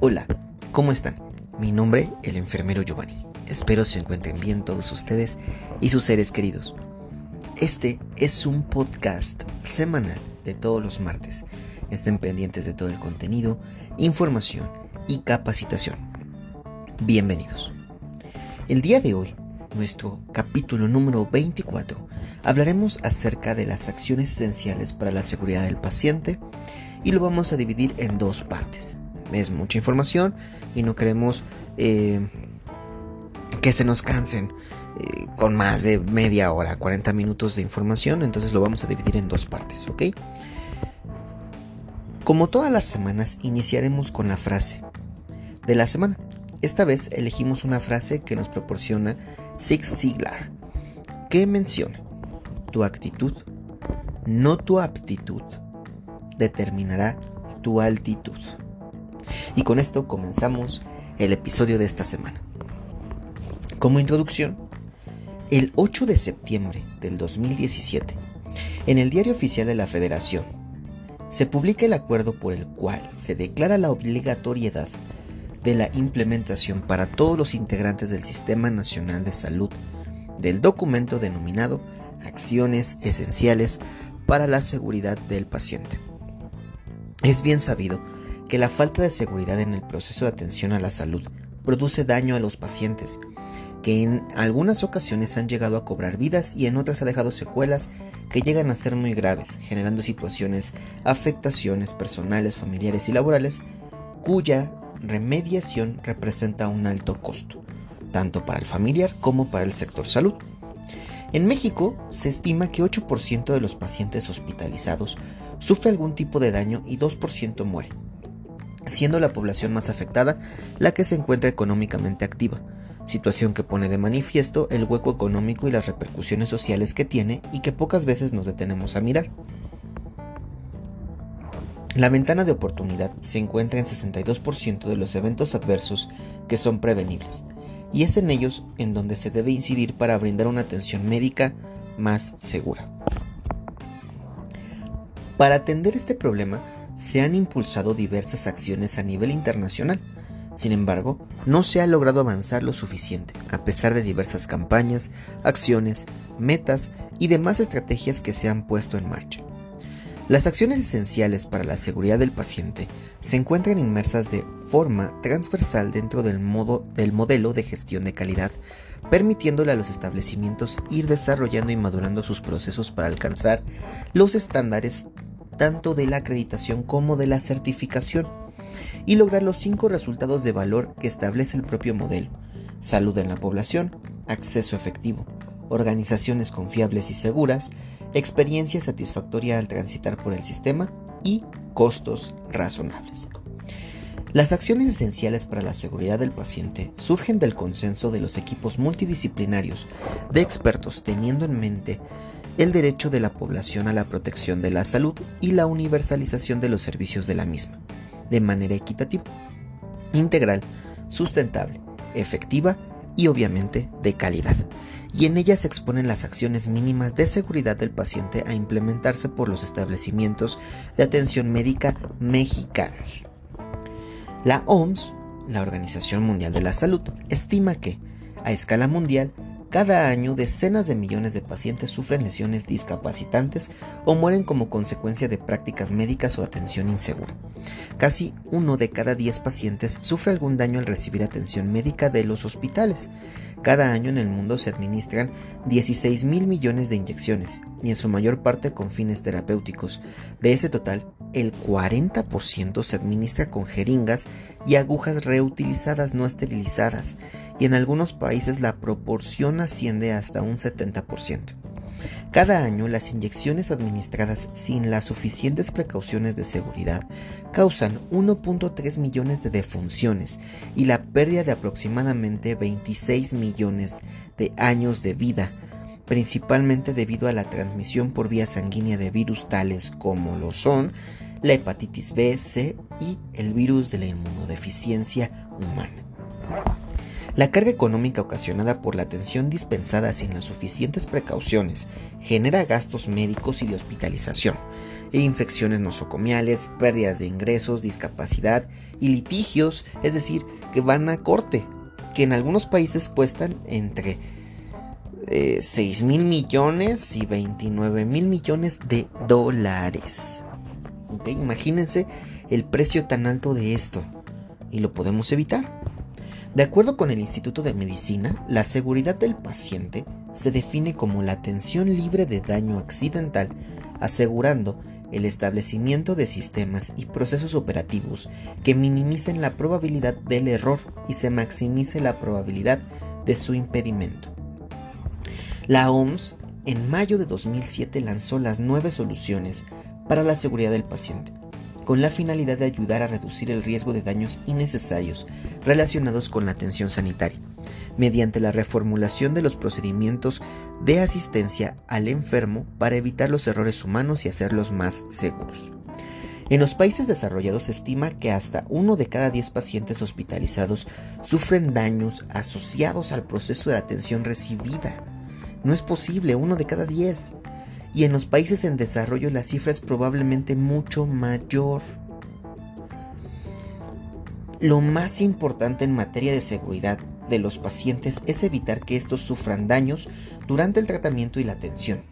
Hola, ¿cómo están? Mi nombre, el enfermero Giovanni. Espero se encuentren bien todos ustedes y sus seres queridos. Este es un podcast semanal de todos los martes. Estén pendientes de todo el contenido, información y capacitación. Bienvenidos. El día de hoy, nuestro capítulo número 24, hablaremos acerca de las acciones esenciales para la seguridad del paciente y lo vamos a dividir en dos partes. Es mucha información y no queremos eh, que se nos cansen eh, con más de media hora, 40 minutos de información, entonces lo vamos a dividir en dos partes, ¿ok? Como todas las semanas, iniciaremos con la frase de la semana. Esta vez elegimos una frase que nos proporciona Zig Ziglar, que menciona, tu actitud, no tu aptitud, determinará tu altitud. Y con esto comenzamos el episodio de esta semana. Como introducción, el 8 de septiembre del 2017, en el Diario Oficial de la Federación, se publica el acuerdo por el cual se declara la obligatoriedad de la implementación para todos los integrantes del Sistema Nacional de Salud del documento denominado Acciones Esenciales para la Seguridad del Paciente. Es bien sabido que la falta de seguridad en el proceso de atención a la salud produce daño a los pacientes, que en algunas ocasiones han llegado a cobrar vidas y en otras ha dejado secuelas que llegan a ser muy graves, generando situaciones, afectaciones personales, familiares y laborales, cuya remediación representa un alto costo, tanto para el familiar como para el sector salud. En México se estima que 8% de los pacientes hospitalizados sufre algún tipo de daño y 2% muere, siendo la población más afectada la que se encuentra económicamente activa, situación que pone de manifiesto el hueco económico y las repercusiones sociales que tiene y que pocas veces nos detenemos a mirar. La ventana de oportunidad se encuentra en 62% de los eventos adversos que son prevenibles, y es en ellos en donde se debe incidir para brindar una atención médica más segura. Para atender este problema, se han impulsado diversas acciones a nivel internacional. Sin embargo, no se ha logrado avanzar lo suficiente, a pesar de diversas campañas, acciones, metas y demás estrategias que se han puesto en marcha. Las acciones esenciales para la seguridad del paciente se encuentran inmersas de forma transversal dentro del, modo, del modelo de gestión de calidad, permitiéndole a los establecimientos ir desarrollando y madurando sus procesos para alcanzar los estándares tanto de la acreditación como de la certificación y lograr los cinco resultados de valor que establece el propio modelo. Salud en la población, acceso efectivo, organizaciones confiables y seguras, experiencia satisfactoria al transitar por el sistema y costos razonables. Las acciones esenciales para la seguridad del paciente surgen del consenso de los equipos multidisciplinarios de expertos teniendo en mente el derecho de la población a la protección de la salud y la universalización de los servicios de la misma, de manera equitativa, integral, sustentable, efectiva y obviamente de calidad, y en ella se exponen las acciones mínimas de seguridad del paciente a implementarse por los establecimientos de atención médica mexicanos. La OMS, la Organización Mundial de la Salud, estima que, a escala mundial, cada año decenas de millones de pacientes sufren lesiones discapacitantes o mueren como consecuencia de prácticas médicas o atención insegura. Casi uno de cada diez pacientes sufre algún daño al recibir atención médica de los hospitales. Cada año en el mundo se administran 16 mil millones de inyecciones, y en su mayor parte con fines terapéuticos. De ese total, el 40% se administra con jeringas y agujas reutilizadas no esterilizadas, y en algunos países la proporción asciende hasta un 70%. Cada año las inyecciones administradas sin las suficientes precauciones de seguridad causan 1.3 millones de defunciones y la pérdida de aproximadamente 26 millones de años de vida, principalmente debido a la transmisión por vía sanguínea de virus tales como lo son la hepatitis B, C y el virus de la inmunodeficiencia humana. La carga económica ocasionada por la atención dispensada sin las suficientes precauciones genera gastos médicos y de hospitalización, e infecciones nosocomiales, pérdidas de ingresos, discapacidad y litigios, es decir, que van a corte, que en algunos países cuestan entre 6 eh, mil millones y 29 mil millones de dólares. Imagínense el precio tan alto de esto y lo podemos evitar. De acuerdo con el Instituto de Medicina, la seguridad del paciente se define como la atención libre de daño accidental, asegurando el establecimiento de sistemas y procesos operativos que minimicen la probabilidad del error y se maximice la probabilidad de su impedimento. La OMS en mayo de 2007 lanzó las nueve soluciones para la seguridad del paciente, con la finalidad de ayudar a reducir el riesgo de daños innecesarios relacionados con la atención sanitaria, mediante la reformulación de los procedimientos de asistencia al enfermo para evitar los errores humanos y hacerlos más seguros. En los países desarrollados se estima que hasta uno de cada diez pacientes hospitalizados sufren daños asociados al proceso de atención recibida. No es posible, uno de cada diez y en los países en desarrollo la cifra es probablemente mucho mayor. Lo más importante en materia de seguridad de los pacientes es evitar que estos sufran daños durante el tratamiento y la atención.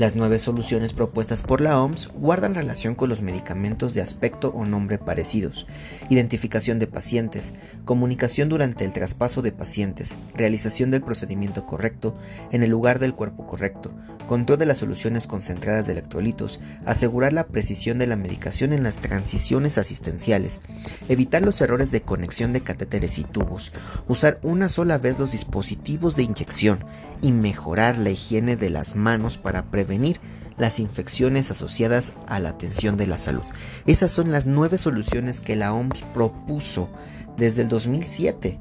Las nueve soluciones propuestas por la OMS guardan relación con los medicamentos de aspecto o nombre parecidos, identificación de pacientes, comunicación durante el traspaso de pacientes, realización del procedimiento correcto en el lugar del cuerpo correcto, control de las soluciones concentradas de electrolitos, asegurar la precisión de la medicación en las transiciones asistenciales, evitar los errores de conexión de catéteres y tubos, usar una sola vez los dispositivos de inyección y mejorar la higiene de las manos para prevenir las infecciones asociadas a la atención de la salud. Esas son las nueve soluciones que la OMS propuso desde el 2007.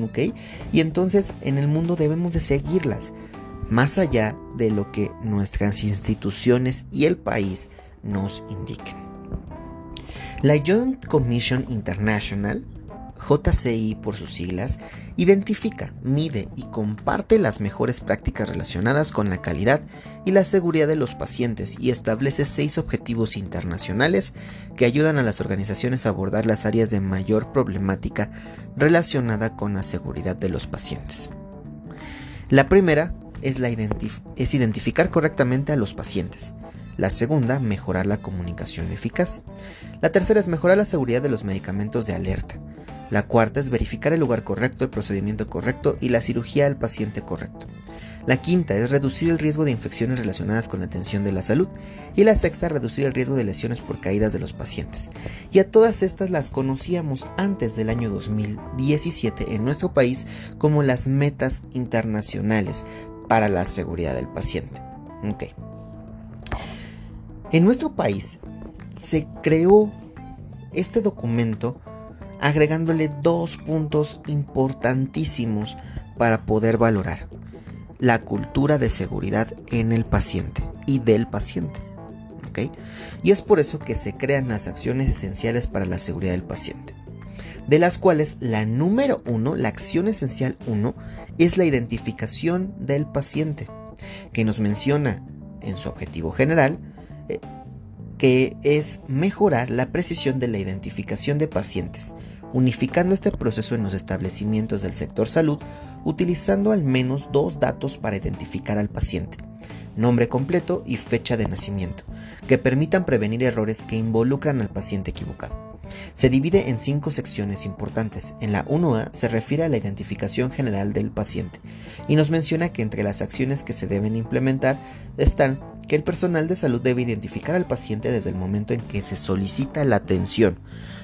¿Ok? Y entonces en el mundo debemos de seguirlas, más allá de lo que nuestras instituciones y el país nos indiquen. La Joint Commission International JCI por sus siglas, identifica, mide y comparte las mejores prácticas relacionadas con la calidad y la seguridad de los pacientes y establece seis objetivos internacionales que ayudan a las organizaciones a abordar las áreas de mayor problemática relacionada con la seguridad de los pacientes. La primera es, identificar correctamente a los pacientes. La segunda, mejorar la comunicación eficaz. La tercera es mejorar la seguridad de los medicamentos de alerta. La cuarta es verificar el lugar correcto, el procedimiento correcto y la cirugía al paciente correcto. La quinta es reducir el riesgo de infecciones relacionadas con la atención de la salud. Y la sexta, reducir el riesgo de lesiones por caídas de los pacientes. Y a todas estas las conocíamos antes del año 2017 en nuestro país como las metas internacionales para la seguridad del paciente. En nuestro país se creó este documento agregándole dos puntos importantísimos para poder valorar la cultura de seguridad en el paciente y del paciente. Y es por eso que se crean las acciones esenciales para la seguridad del paciente, de las cuales la número uno, la acción esencial uno, es la identificación del paciente, que nos menciona en su objetivo general eh, que es mejorar la precisión de la identificación de pacientes, unificando este proceso en los establecimientos del sector salud, utilizando al menos dos datos para identificar al paciente, nombre completo y fecha de nacimiento, que permitan prevenir errores que involucran al paciente equivocado. Se divide en cinco secciones importantes. En la 1A se refiere a la identificación general del paciente y nos menciona que entre las acciones que se deben implementar están que el personal de salud debe identificar al paciente desde el momento en que se solicita la atención,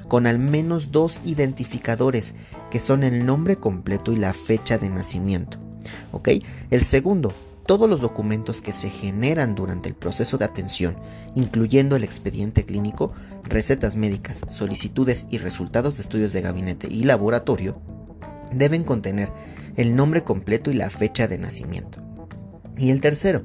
con al menos dos identificadores, que son el nombre completo y la fecha de nacimiento. ¿Ok? El segundo, todos los documentos que se generan durante el proceso de atención, incluyendo el expediente clínico, recetas médicas, solicitudes y resultados de estudios de gabinete y laboratorio, deben contener el nombre completo y la fecha de nacimiento. Y el tercero,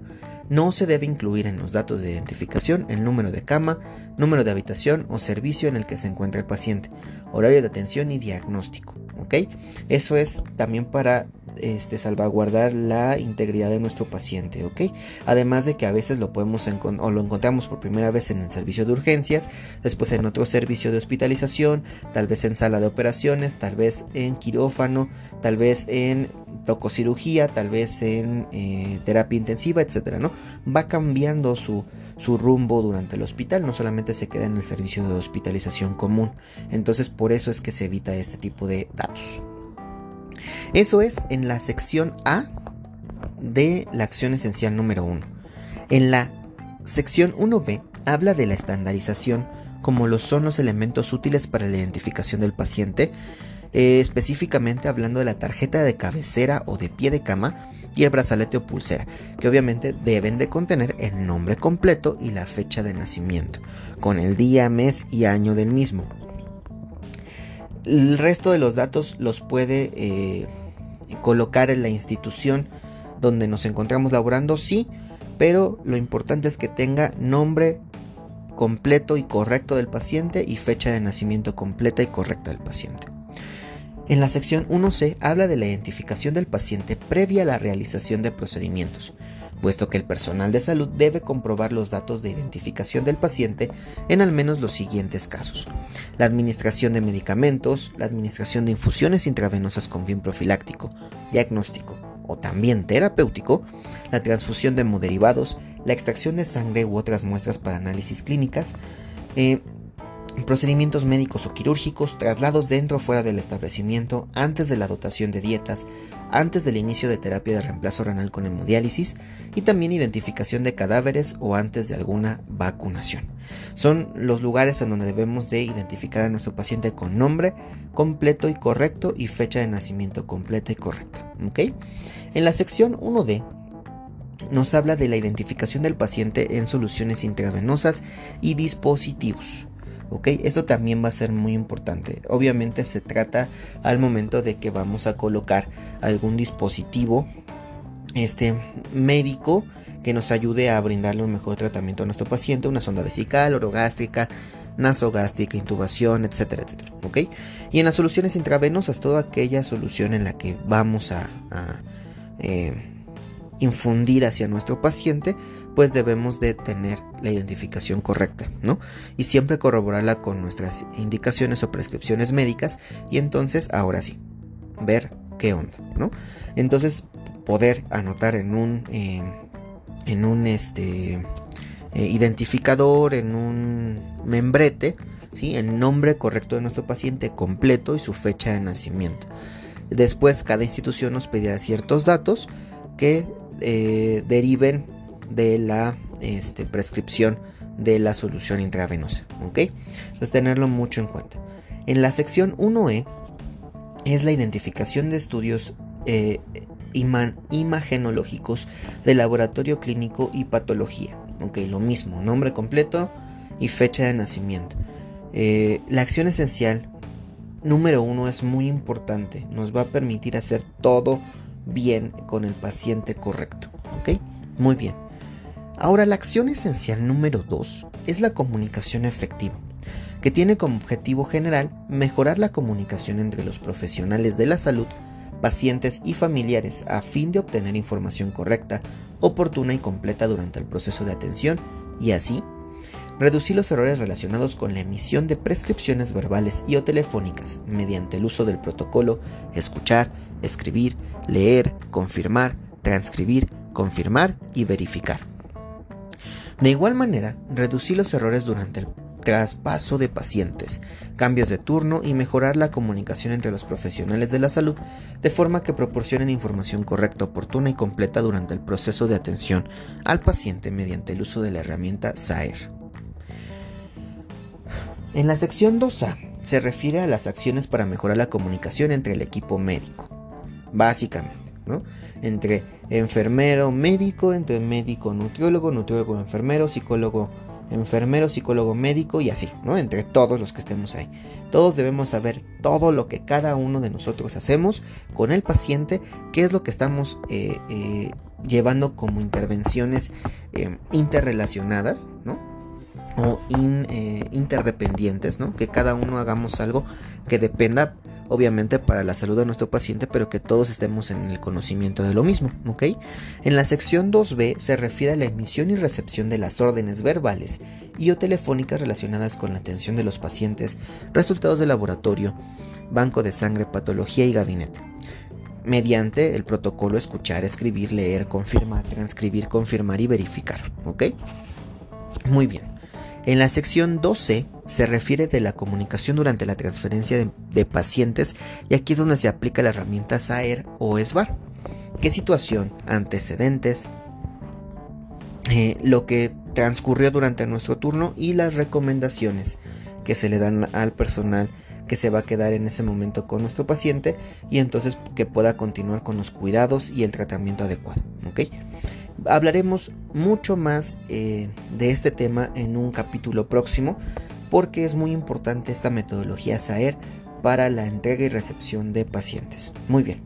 no se debe incluir en los datos de identificación el número de cama, número de habitación o servicio en el que se encuentra el paciente, horario de atención y diagnóstico. ¿ok? Eso es también para este, salvaguardar la integridad de nuestro paciente, ¿ok? Además de que a veces lo podemos o lo encontramos por primera vez en el servicio de urgencias, después en otro servicio de hospitalización, tal vez en sala de operaciones, tal vez en quirófano, tal vez en tococirugía, tal vez en eh, terapia intensiva, etcétera, ¿no? Va cambiando su, su rumbo durante el hospital, no solamente se queda en el servicio de hospitalización común. Entonces, por eso es que se evita este tipo de datos. Eso es en la sección A de la acción esencial número 1. En la sección 1B habla de la estandarización como lo son los elementos útiles para la identificación del paciente, eh, específicamente hablando de la tarjeta de cabecera o de pie de cama y el brazalete o pulsera, que obviamente deben de contener el nombre completo y la fecha de nacimiento, con el día, mes y año del mismo. El resto de los datos los puede eh, colocar en la institución donde nos encontramos laborando, sí, pero lo importante es que tenga nombre completo y correcto del paciente y fecha de nacimiento completa y correcta del paciente. En la sección 1C habla de la identificación del paciente previa a la realización de procedimientos, puesto que el personal de salud debe comprobar los datos de identificación del paciente en al menos los siguientes casos. La administración de medicamentos, la administración de infusiones intravenosas con fin profiláctico, diagnóstico o también terapéutico, la transfusión de hemoderivados, la extracción de sangre u otras muestras para análisis clínicas, eh, procedimientos médicos o quirúrgicos, traslados dentro o fuera del establecimiento, antes de la dotación de dietas, antes del inicio de terapia de reemplazo renal con hemodiálisis y también identificación de cadáveres o antes de alguna vacunación. Son los lugares en donde debemos de identificar a nuestro paciente con nombre completo y correcto y fecha de nacimiento completa y correcta. En la sección 1D nos habla de la identificación del paciente en soluciones intravenosas y dispositivos. ¿Ok? Esto también va a ser muy importante. Obviamente se trata al momento de que vamos a colocar algún dispositivo este médico que nos ayude a brindarle un mejor tratamiento a nuestro paciente, una sonda vesical, orogástrica, nasogástrica, intubación, etcétera, etcétera, ¿ok? Y en las soluciones intravenosas, toda aquella solución en la que vamos a, eh, infundir hacia nuestro paciente, pues debemos de tener la identificación correcta, ¿no? Y siempre corroborarla con nuestras indicaciones o prescripciones médicas y entonces, ahora sí, ver qué onda, ¿no? Entonces, poder anotar en un, eh, en un este, eh, identificador, en un membrete, ¿sí? El nombre correcto de nuestro paciente completo y su fecha de nacimiento. Después, cada institución nos pedirá ciertos datos que eh, deriven de la este, prescripción de la solución intravenosa. ¿ok? Entonces tenerlo mucho en cuenta. En la sección 1E es la identificación de estudios eh, imagenológicos de laboratorio clínico y patología. ¿ok? Lo mismo, nombre completo y fecha de nacimiento. Eh, la acción esencial número uno es muy importante. Nos va a permitir hacer todo bien con el paciente correcto. ¿Ok? Muy bien. Ahora, la acción esencial número 2 es la comunicación efectiva, que tiene como objetivo general mejorar la comunicación entre los profesionales de la salud, pacientes y familiares a fin de obtener información correcta, oportuna y completa durante el proceso de atención y así reducir los errores relacionados con la emisión de prescripciones verbales y o telefónicas mediante el uso del protocolo escuchar, escribir, leer, confirmar, transcribir, confirmar y verificar. De igual manera, reducir los errores durante el traspaso de pacientes, cambios de turno y mejorar la comunicación entre los profesionales de la salud de forma que proporcionen información correcta, oportuna y completa durante el proceso de atención al paciente mediante el uso de la herramienta SAER. En la sección 2A se refiere a las acciones para mejorar la comunicación entre el equipo médico, básicamente. Entre enfermero, médico, entre médico, nutriólogo, nutriólogo, enfermero, psicólogo, enfermero, psicólogo médico y así, ¿no? Entre todos los que estemos ahí. Todos debemos saber todo lo que cada uno de nosotros hacemos con el paciente, qué es lo que estamos eh, eh, llevando como intervenciones eh, interrelacionadas, ¿no? o interdependientes, ¿no? Que cada uno hagamos algo que dependa obviamente para la salud de nuestro paciente, pero que todos estemos en el conocimiento de lo mismo, ¿ok? En la sección 2b se refiere a la emisión y recepción de las órdenes verbales y o telefónicas relacionadas con la atención de los pacientes, resultados de laboratorio, banco de sangre, patología y gabinete mediante el protocolo escuchar, escribir, leer, confirmar, transcribir, confirmar y verificar. ¿Ok? Muy bien. En la sección 12 se refiere de la comunicación durante la transferencia de, pacientes y aquí es donde se aplica la herramienta SAER o SBAR. ¿Qué situación? Antecedentes, eh, lo que transcurrió durante nuestro turno y las recomendaciones que se le dan al personal que se va a quedar en ese momento con nuestro paciente y entonces que pueda continuar con los cuidados y el tratamiento adecuado. ¿ok? Hablaremos mucho más eh, de este tema en un capítulo próximo porque es muy importante esta metodología SAER para la entrega y recepción de pacientes. Muy bien.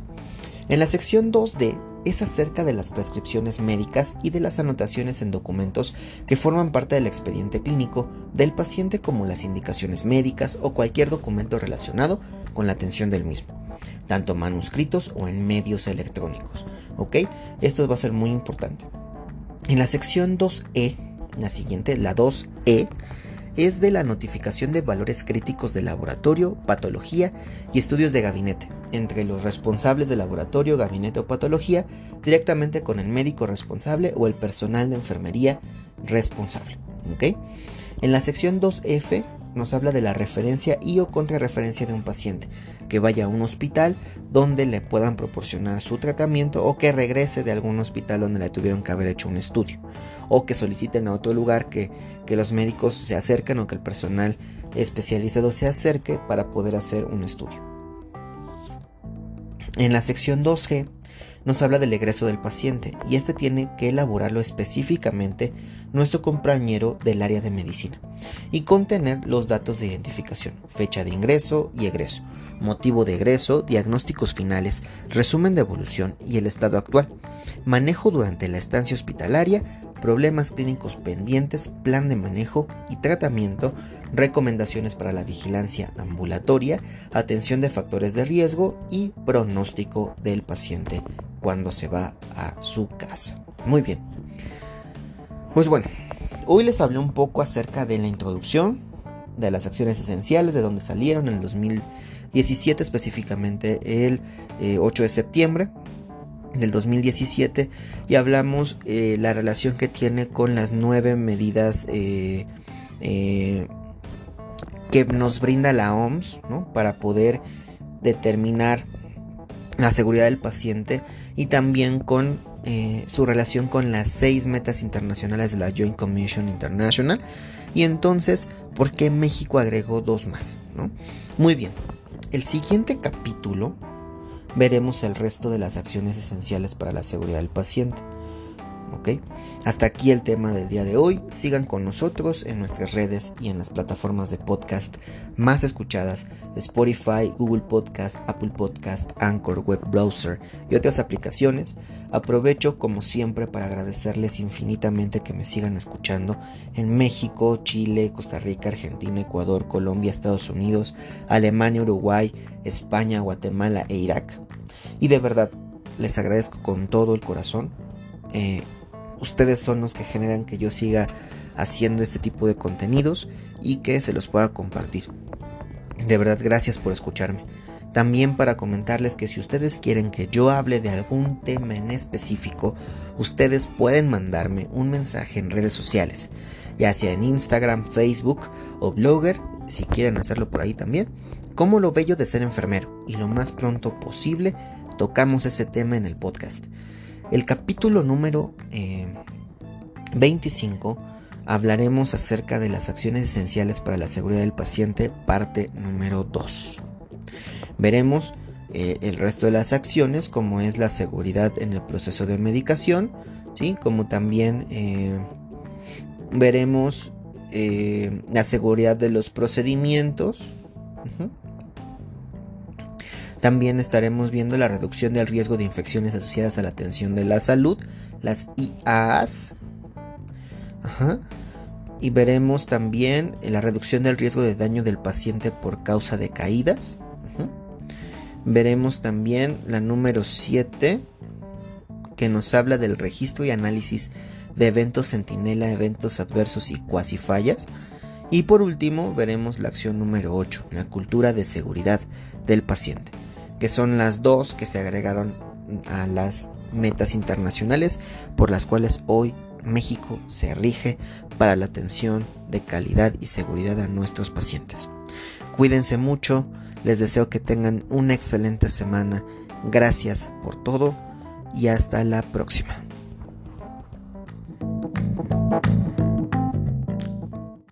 En la sección 2D es acerca de las prescripciones médicas y de las anotaciones en documentos que forman parte del expediente clínico del paciente como las indicaciones médicas o cualquier documento relacionado con la atención del mismo, tanto manuscritos o en medios electrónicos. ¿Ok? Esto va a ser muy importante. En la sección 2E, la siguiente, la 2E, es de la notificación de valores críticos de laboratorio, patología y estudios de gabinete, entre los responsables de laboratorio, gabinete o patología, directamente con el médico responsable o el personal de enfermería responsable. En la sección 2F nos habla de la referencia y o contrarreferencia de un paciente que vaya a un hospital donde le puedan proporcionar su tratamiento o que regrese de algún hospital donde le tuvieron que haber hecho un estudio o que soliciten a otro lugar que, que los médicos se acerquen o que el personal especializado se acerque para poder hacer un estudio. En la sección 2G nos habla del egreso del paciente y este tiene que elaborarlo específicamente nuestro compañero del área de medicina y contener los datos de identificación, fecha de ingreso y egreso, motivo de egreso, diagnósticos finales, resumen de evolución y el estado actual, manejo durante la estancia hospitalaria, problemas clínicos pendientes, plan de manejo y tratamiento, recomendaciones para la vigilancia ambulatoria, atención de factores de riesgo y pronóstico del paciente cuando se va a su casa. Muy bien. Pues bueno, hoy les hablé un poco acerca de la introducción, de las acciones esenciales, de dónde salieron en el 2017, específicamente el 8 eh, de septiembre del 2017 y hablamos eh, la relación que tiene con las nueve medidas eh, que nos brinda la OMS para poder determinar la seguridad del paciente y también con eh, su relación con las seis metas internacionales de la Joint Commission International y entonces por qué México agregó dos más. ¿no? Muy bien, el siguiente capítulo veremos el resto de las acciones esenciales para la seguridad del paciente. Hasta aquí el tema del día de hoy. Sigan con nosotros en nuestras redes y en las plataformas de podcast más escuchadas, Spotify, Google Podcast, Apple Podcast, Anchor, Web Browser y otras aplicaciones. Aprovecho como siempre para agradecerles infinitamente que me sigan escuchando en México, Chile, Costa Rica, Argentina, Ecuador, Colombia, Estados Unidos, Alemania, Uruguay, España, Guatemala e Irak. Y de verdad, les agradezco con todo el corazón. Eh, ustedes son los que generan que yo siga haciendo este tipo de contenidos y que se los pueda compartir. De verdad, gracias por escucharme. También para comentarles que si ustedes quieren que yo hable de algún tema en específico, ustedes pueden mandarme un mensaje en redes sociales, ya sea en Instagram, Facebook o Blogger, si quieren hacerlo por ahí también, como lo bello de ser enfermero. Y lo más pronto posible tocamos ese tema en el podcast. El capítulo número 25 eh, hablaremos acerca de las acciones esenciales para la seguridad del paciente, parte número 2. Veremos eh, el resto de las acciones, como es la seguridad en el proceso de medicación, ¿sí? como también eh, veremos eh, la seguridad de los procedimientos. También estaremos viendo la reducción del riesgo de infecciones asociadas a la atención de la salud, las IAAs. Y veremos también la reducción del riesgo de daño del paciente por causa de caídas. Veremos también la número 7 que nos habla del registro y análisis de eventos centinela, eventos adversos y cuasi fallas. Y por último veremos la acción número 8, la cultura de seguridad del paciente que son las dos que se agregaron a las metas internacionales por las cuales hoy México se rige para la atención de calidad y seguridad a nuestros pacientes. Cuídense mucho, les deseo que tengan una excelente semana, gracias por todo y hasta la próxima.